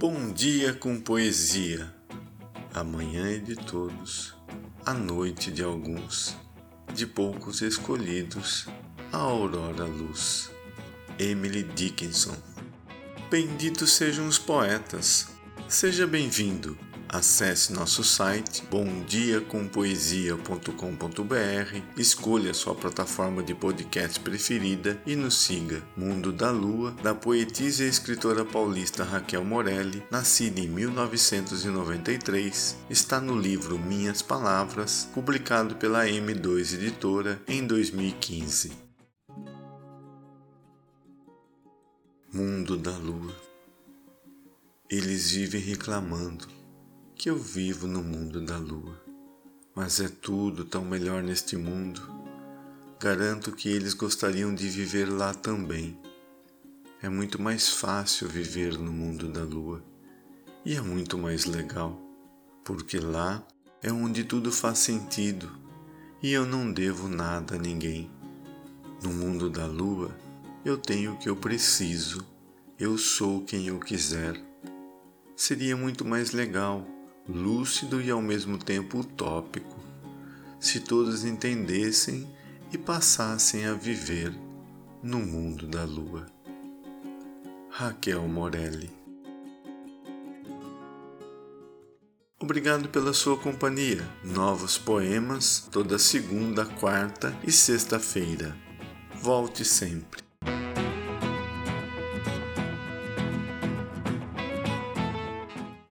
Bom dia com poesia. Amanhã é de todos, a noite de alguns, de poucos escolhidos, a aurora luz. Emily Dickinson. Benditos sejam os poetas. Seja bem-vindo Acesse nosso site bomdiacompoesia.com.br, escolha sua plataforma de podcast preferida e nos siga. Mundo da Lua, da poetisa e escritora paulista Raquel Morelli, nascida em 1993, está no livro Minhas Palavras, publicado pela M2 Editora em 2015. Mundo da Lua. Eles vivem reclamando que eu vivo no mundo da lua, mas é tudo tão melhor neste mundo. Garanto que eles gostariam de viver lá também. É muito mais fácil viver no mundo da lua e é muito mais legal, porque lá é onde tudo faz sentido e eu não devo nada a ninguém. No mundo da lua, eu tenho o que eu preciso, eu sou quem eu quiser. Seria muito mais legal lúcido e ao mesmo tempo utópico, se todos entendessem e passassem a viver no mundo da lua. Raquel Morelli Obrigado pela sua companhia. Novos poemas toda segunda, quarta e sexta-feira. Volte sempre.